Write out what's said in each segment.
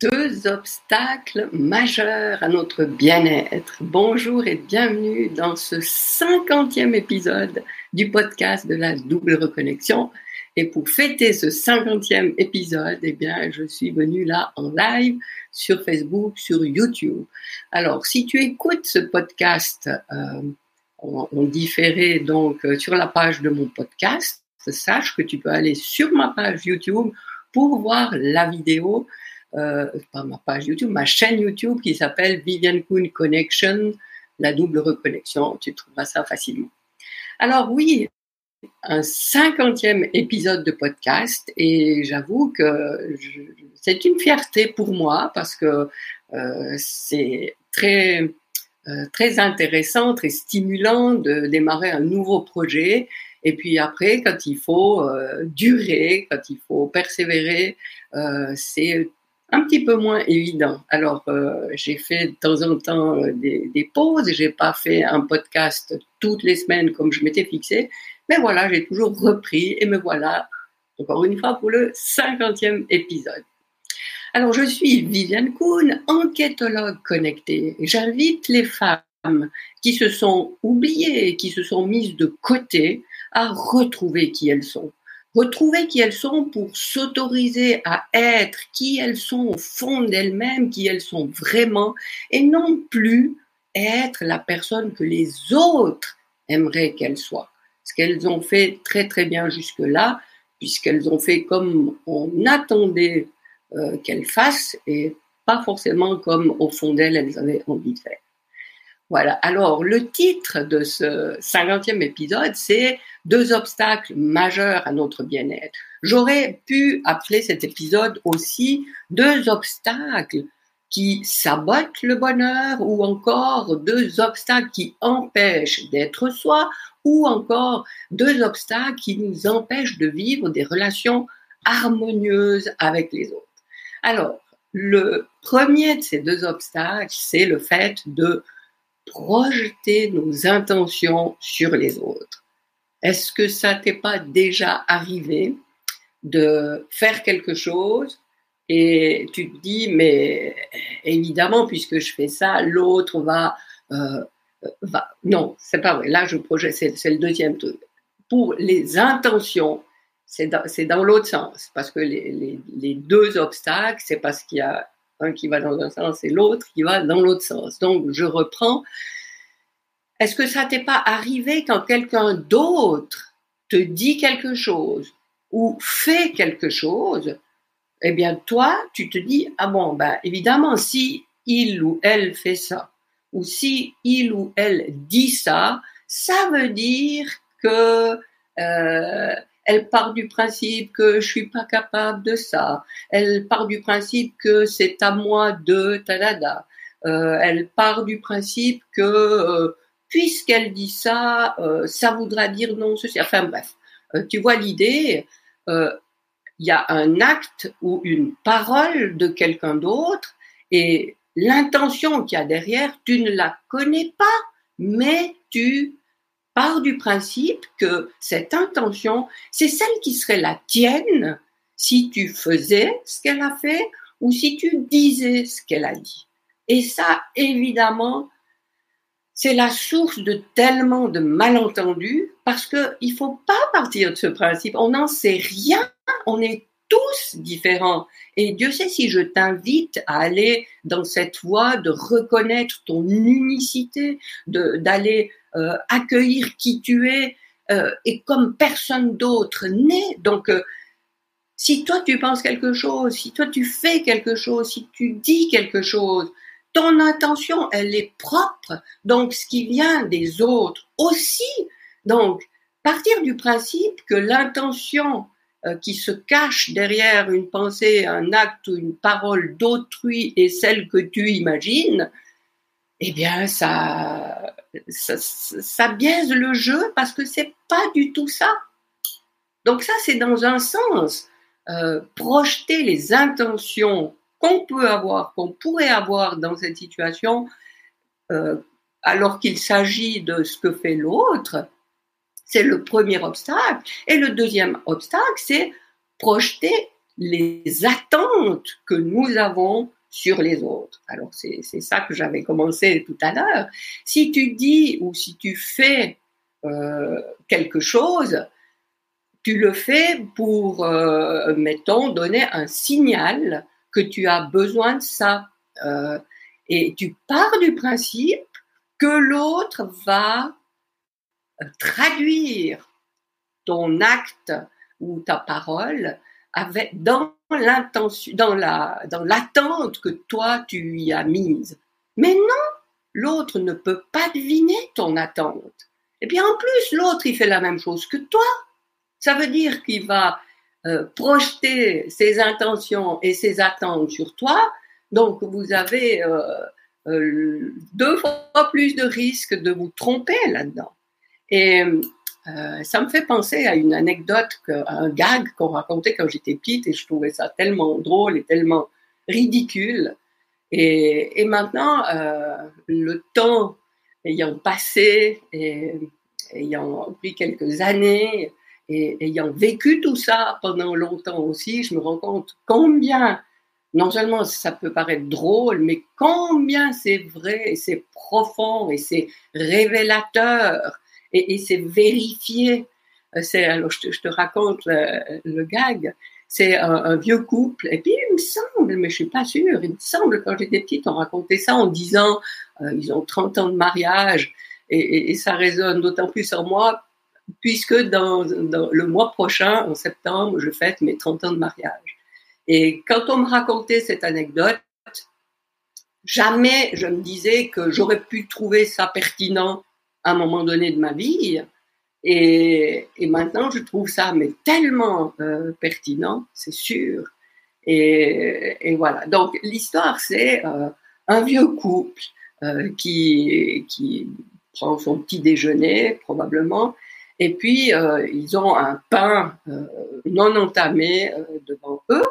deux obstacles majeurs à notre bien-être. Bonjour et bienvenue dans ce cinquantième épisode du podcast de la double reconnexion. Et pour fêter ce cinquantième épisode, eh bien, je suis venue là en live sur Facebook, sur YouTube. Alors, si tu écoutes ce podcast euh, en, différé donc euh, sur la page de mon podcast, sache que tu peux aller sur ma page YouTube pour voir la vidéo euh, pas ma page YouTube, ma chaîne YouTube qui s'appelle Vivian Kuhn Connection, la double reconnexion. Tu trouveras ça facilement. Alors oui, un cinquantième épisode de podcast et j'avoue que c'est une fierté pour moi parce que euh, c'est très euh, très intéressant, très stimulant de démarrer un nouveau projet. Et puis après, quand il faut durer, quand il faut persévérer, c'est un petit peu moins évident. Alors, euh, j'ai fait de temps en temps euh, des, des pauses, j'ai pas fait un podcast toutes les semaines comme je m'étais fixé, mais voilà, j'ai toujours repris et me voilà encore une fois pour le cinquantième épisode. Alors, je suis Viviane Kuhn, enquêtologue connectée. J'invite les femmes qui se sont oubliées, qui se sont mises de côté, à retrouver qui elles sont retrouver qui elles sont pour s'autoriser à être qui elles sont au fond d'elles-mêmes, qui elles sont vraiment, et non plus être la personne que les autres aimeraient qu'elles soient. Ce qu'elles ont fait très très bien jusque-là, puisqu'elles ont fait comme on attendait euh, qu'elles fassent et pas forcément comme au fond d'elles elles avaient envie de faire. Voilà. Alors, le titre de ce 50e épisode, c'est Deux obstacles majeurs à notre bien-être. J'aurais pu appeler cet épisode aussi Deux obstacles qui sabotent le bonheur ou encore deux obstacles qui empêchent d'être soi ou encore deux obstacles qui nous empêchent de vivre des relations harmonieuses avec les autres. Alors, le premier de ces deux obstacles, c'est le fait de projeter nos intentions sur les autres. Est-ce que ça t'est pas déjà arrivé de faire quelque chose et tu te dis, mais évidemment, puisque je fais ça, l'autre va, euh, va. Non, c'est pas vrai. Là, je projette, c'est le deuxième truc. Pour les intentions, c'est dans, dans l'autre sens, parce que les, les, les deux obstacles, c'est parce qu'il y a un qui va dans un sens et l'autre qui va dans l'autre sens. Donc, je reprends. Est-ce que ça t'est pas arrivé quand quelqu'un d'autre te dit quelque chose ou fait quelque chose Eh bien, toi, tu te dis, ah bon, ben, évidemment, si il ou elle fait ça, ou si il ou elle dit ça, ça veut dire que euh, elle part du principe que je suis pas capable de ça. Elle part du principe que c'est à moi de talada. Euh, elle part du principe que euh, puisqu'elle dit ça, euh, ça voudra dire non ceci. Enfin bref, tu vois l'idée. Il y a un acte ou une parole de quelqu'un d'autre et l'intention qu'il y a derrière, tu ne la connais pas, mais tu part du principe que cette intention, c'est celle qui serait la tienne si tu faisais ce qu'elle a fait ou si tu disais ce qu'elle a dit. Et ça, évidemment, c'est la source de tellement de malentendus parce que il faut pas partir de ce principe. On n'en sait rien. On est tous différents. Et Dieu sait si je t'invite à aller dans cette voie de reconnaître ton unicité, d'aller euh, accueillir qui tu es euh, et comme personne d'autre n'est. Donc, euh, si toi tu penses quelque chose, si toi tu fais quelque chose, si tu dis quelque chose, ton intention, elle est propre. Donc, ce qui vient des autres aussi. Donc, partir du principe que l'intention qui se cache derrière une pensée, un acte ou une parole d'autrui est celle que tu imagines, eh bien, ça, ça, biaise le jeu parce que c'est pas du tout ça. Donc ça, c'est dans un sens euh, projeter les intentions qu'on peut avoir, qu'on pourrait avoir dans cette situation, euh, alors qu'il s'agit de ce que fait l'autre. C'est le premier obstacle. Et le deuxième obstacle, c'est projeter les attentes que nous avons sur les autres. Alors c'est ça que j'avais commencé tout à l'heure. Si tu dis ou si tu fais euh, quelque chose, tu le fais pour, euh, mettons, donner un signal que tu as besoin de ça. Euh, et tu pars du principe que l'autre va traduire ton acte ou ta parole avec, dans l'intention, dans la, dans l'attente que toi tu y as mise. Mais non, l'autre ne peut pas deviner ton attente. Et bien en plus, l'autre il fait la même chose que toi. Ça veut dire qu'il va euh, projeter ses intentions et ses attentes sur toi. Donc vous avez euh, euh, deux fois plus de risques de vous tromper là-dedans. Et euh, ça me fait penser à une anecdote, à un gag qu'on racontait quand j'étais petite et je trouvais ça tellement drôle et tellement ridicule. Et, maintenant, euh, le temps ayant passé ayant pris quelques années et ayant vécu tout ça pendant longtemps aussi, je me rends compte combien, non seulement ça peut paraître drôle, mais combien c'est vrai et c'est profond et c'est révélateur et, c'est vérifié. Euh, c'est alors je te, raconte le, gag. C'est un, vieux couple et puis il me semble, mais je suis pas sûre, il me semble quand j'étais petite on racontait ça en disant euh, ils ont 30 ans de mariage et, ça résonne d'autant plus en moi puisque dans, le mois prochain, en septembre, je fête mes 30 ans de mariage. Et quand on me racontait cette anecdote, jamais je me disais que j'aurais pu trouver ça pertinent à un moment donné de ma vie. Et, maintenant, je trouve ça mais tellement euh, pertinent, c'est sûr. Et, et, voilà. Donc l'histoire, c'est euh, un vieux couple euh, qui, qui prend son petit déjeuner probablement, et puis ils ont un pain non entamé devant eux,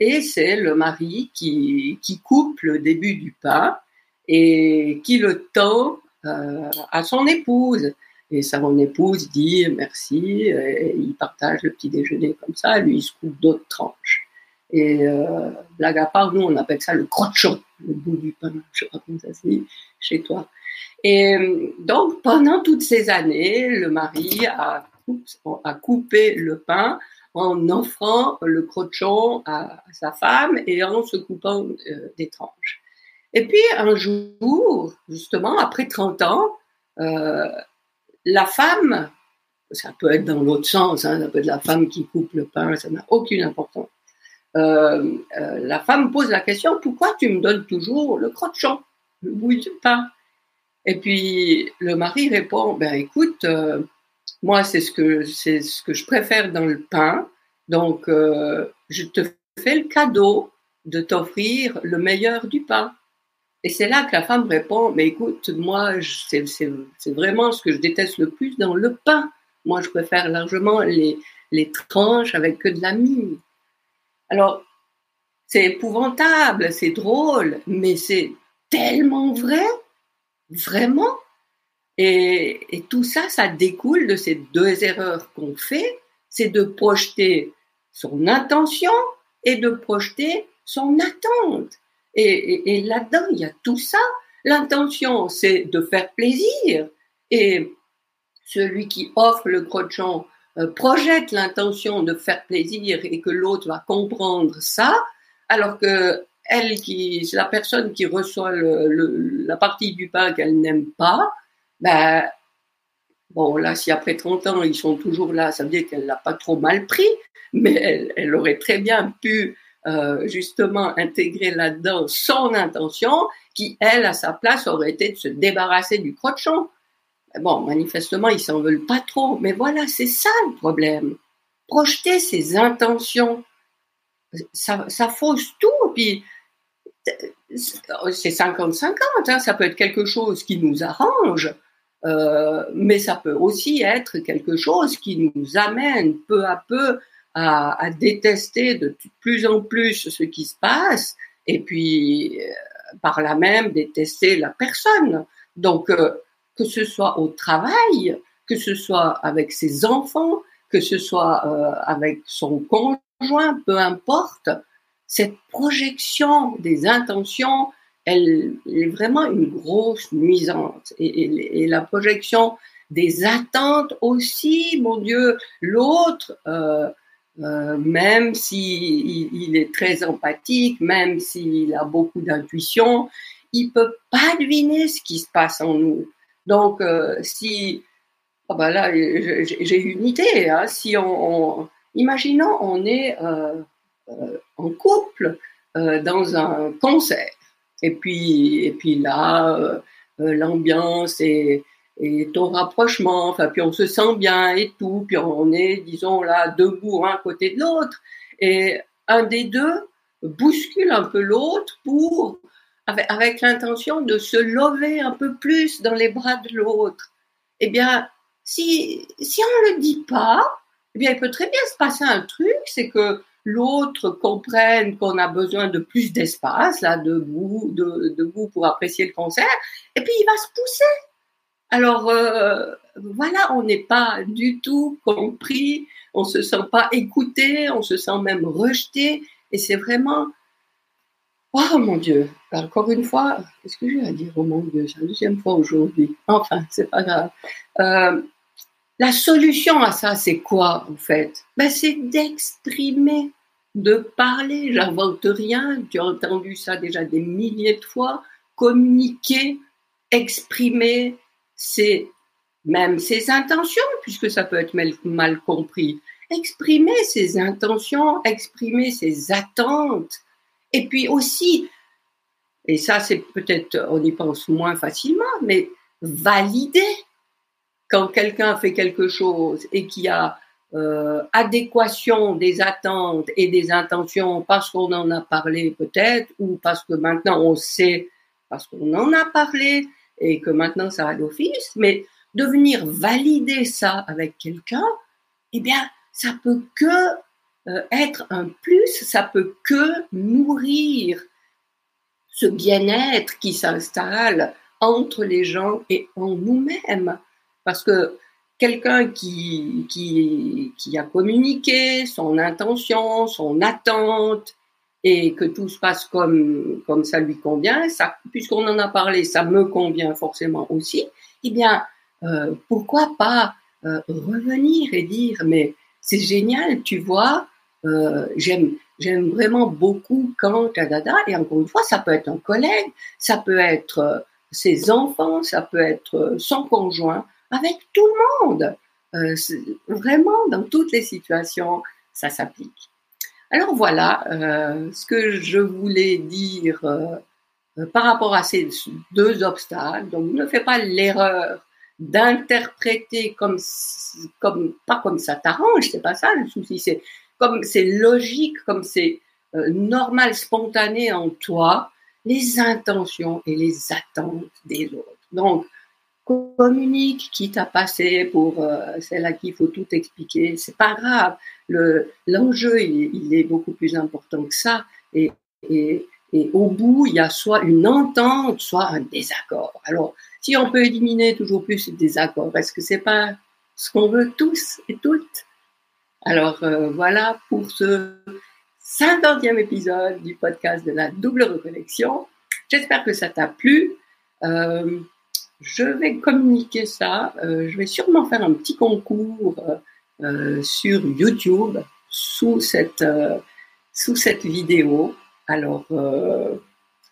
et c'est le mari qui, qui coupe le début du pain et qui le tend euh, à son épouse. Et son épouse dit merci, et il partage le petit déjeuner comme ça, lui il se coupe d'autres tranches. Et euh, blague à part, nous on appelle ça le crochon, le bout du pain, je sais ça se chez toi. Et donc pendant toutes ces années, le mari a, a coupé le pain en offrant le crochon à, sa femme et en se coupant euh, des tranches. Et puis un jour, justement, après 30 ans, euh, la femme, ça peut être dans l'autre sens, hein, ça peut être la femme qui coupe le pain, ça n'a aucune importance. Euh, euh, la femme pose la question pourquoi tu me donnes toujours le crochon, le bout du pain? Et puis le mari répond ben écoute, moi c'est ce que c'est ce que je préfère dans le pain, donc je te fais le cadeau de t'offrir le meilleur du pain. Et c'est là que la femme répond, mais écoute, moi, c'est vraiment ce que je déteste le plus dans le pain. Moi, je préfère largement les, tranches avec que de la mie. Alors, c'est épouvantable, c'est drôle, mais c'est tellement vrai, vraiment. Et, et, tout ça, ça découle de ces deux erreurs qu'on fait, c'est de projeter son intention et de projeter son attente. Et, là-dedans, il y a tout ça. L'intention, c'est de faire plaisir. Et celui qui offre le crochon euh, projette l'intention de faire plaisir et que l'autre va comprendre ça, alors que elle qui, la personne qui reçoit la partie du pain qu'elle n'aime pas, ben, bon, là, si après 30 ans, ils sont toujours là, ça veut dire qu'elle l'a pas trop mal pris, mais elle, elle aurait très bien pu euh, justement intégrer là-dedans son intention, qui, elle, à sa place, aurait été de se débarrasser du crochon. Bon, manifestement, ils s'en veulent pas trop, mais voilà, c'est ça le problème. Projeter ses intentions, ça, ça fausse tout, puis c'est 50-50, hein, ça peut être quelque chose qui nous arrange, euh, mais ça peut aussi être quelque chose qui nous amène peu à peu à, détester de plus en plus ce qui se passe et puis euh, par là même détester la personne. Donc euh, que ce soit au travail, que ce soit avec ses enfants, que ce soit euh, avec son conjoint, peu importe, cette projection des intentions, elle est vraiment une grosse nuisance. Et, la projection des attentes aussi, mon Dieu, l'autre, euh, même s'il il est très empathique, même s'il a beaucoup d'intuition, il peut pas deviner ce qui se passe en nous. Donc, euh, si, oh ben là, j'ai une idée, hein, si on, imaginons, on est euh, en couple dans un concert, et puis, et puis là, l'ambiance est, et ton rapprochement, puis on se sent bien et tout, puis on est, disons, là, debout un côté de l'autre, et un des deux bouscule un peu l'autre pour, avec, l'intention de se lever un peu plus dans les bras de l'autre. Eh bien, si, si on le dit pas, eh bien, il peut très bien se passer un truc, c'est que l'autre comprenne qu'on a besoin de plus d'espace, là, debout, de, debout pour apprécier le concert, et puis il va se pousser alors euh, voilà, on n'est pas du tout compris, on se sent pas écouté, on se sent même rejeté, et c'est vraiment Oh mon Dieu, encore une fois, qu'est-ce que j'ai à dire Oh mon Dieu, c'est la deuxième fois aujourd'hui. Enfin, c'est pas grave. Euh, la solution à ça, c'est quoi en fait? Ben, C'est d'exprimer, de parler. J'invente rien, tu as entendu ça déjà des milliers de fois. Communiquer, exprimer, c'est même ses intentions, puisque ça peut être mal, compris. Exprimer ses intentions, exprimer ses attentes, et puis aussi, et ça c'est peut-être, on y pense moins facilement, mais valider quand quelqu'un fait quelque chose et qui a euh, adéquation des attentes et des intentions parce qu'on en a parlé peut-être, ou parce que maintenant on sait, parce qu'on en a parlé, et que maintenant ça a d'office, mais de venir valider ça avec quelqu'un, eh bien, ça peut que euh, être un plus, ça peut que nourrir ce bien-être qui s'installe entre les gens et en nous-mêmes. Parce que quelqu'un qui, qui, qui a communiqué son intention, son attente, et que tout se passe comme, ça lui convient, puisqu'on en a parlé, ça me convient forcément aussi, eh bien, euh, pourquoi pas euh, revenir et dire, mais c'est génial, tu vois, euh, j'aime, vraiment beaucoup quand, dada, et encore une fois, ça peut être un collègue, ça peut être ses enfants, ça peut être son conjoint, avec tout le monde. Vraiment, dans toutes les situations, ça s'applique. Alors voilà euh, ce que je voulais dire euh, euh, par rapport à ces deux obstacles. Donc ne fais pas l'erreur d'interpréter comme pas comme ça t'arrange, c'est pas ça le souci, c'est comme c'est logique, comme c'est normal, spontané en toi, les intentions et les attentes des autres. Donc communique qui t'a passé pour celle à qui il faut tout expliquer. C'est pas grave. Le, l'enjeu, il, est beaucoup plus important que ça. Et, et, et, au bout, il y a soit une entente, soit un désaccord. Alors, si on peut éliminer toujours plus ce désaccord, est-ce que c'est pas ce qu'on veut tous et toutes? Alors, euh, voilà pour ce cinquantième épisode du podcast de la double reconnexion. J'espère que ça t'a plu. Euh, je vais communiquer ça. Euh, je vais sûrement faire un petit concours euh, sur YouTube sous cette, euh, sous cette vidéo. Alors, euh,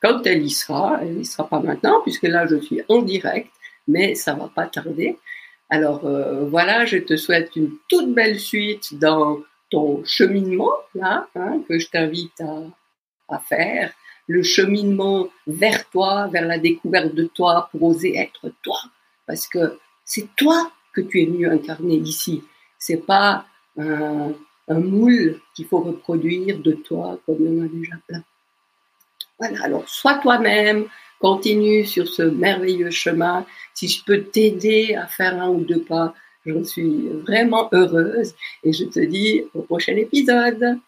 quand elle y sera, elle y sera pas maintenant, puisque là, je suis en direct, mais ça va pas tarder. Alors, voilà, je te souhaite une toute belle suite dans ton cheminement, là, hein, que je t'invite à, à faire le cheminement vers toi, vers la découverte de toi, pour oser être toi. Parce que c'est toi que tu es venu incarner ici. C'est pas un, moule qu'il faut reproduire de toi comme il y en a déjà plein. Voilà, alors sois toi-même, continue sur ce merveilleux chemin. Si je peux t'aider à faire un ou deux pas, j'en suis vraiment heureuse et je te dis au prochain épisode.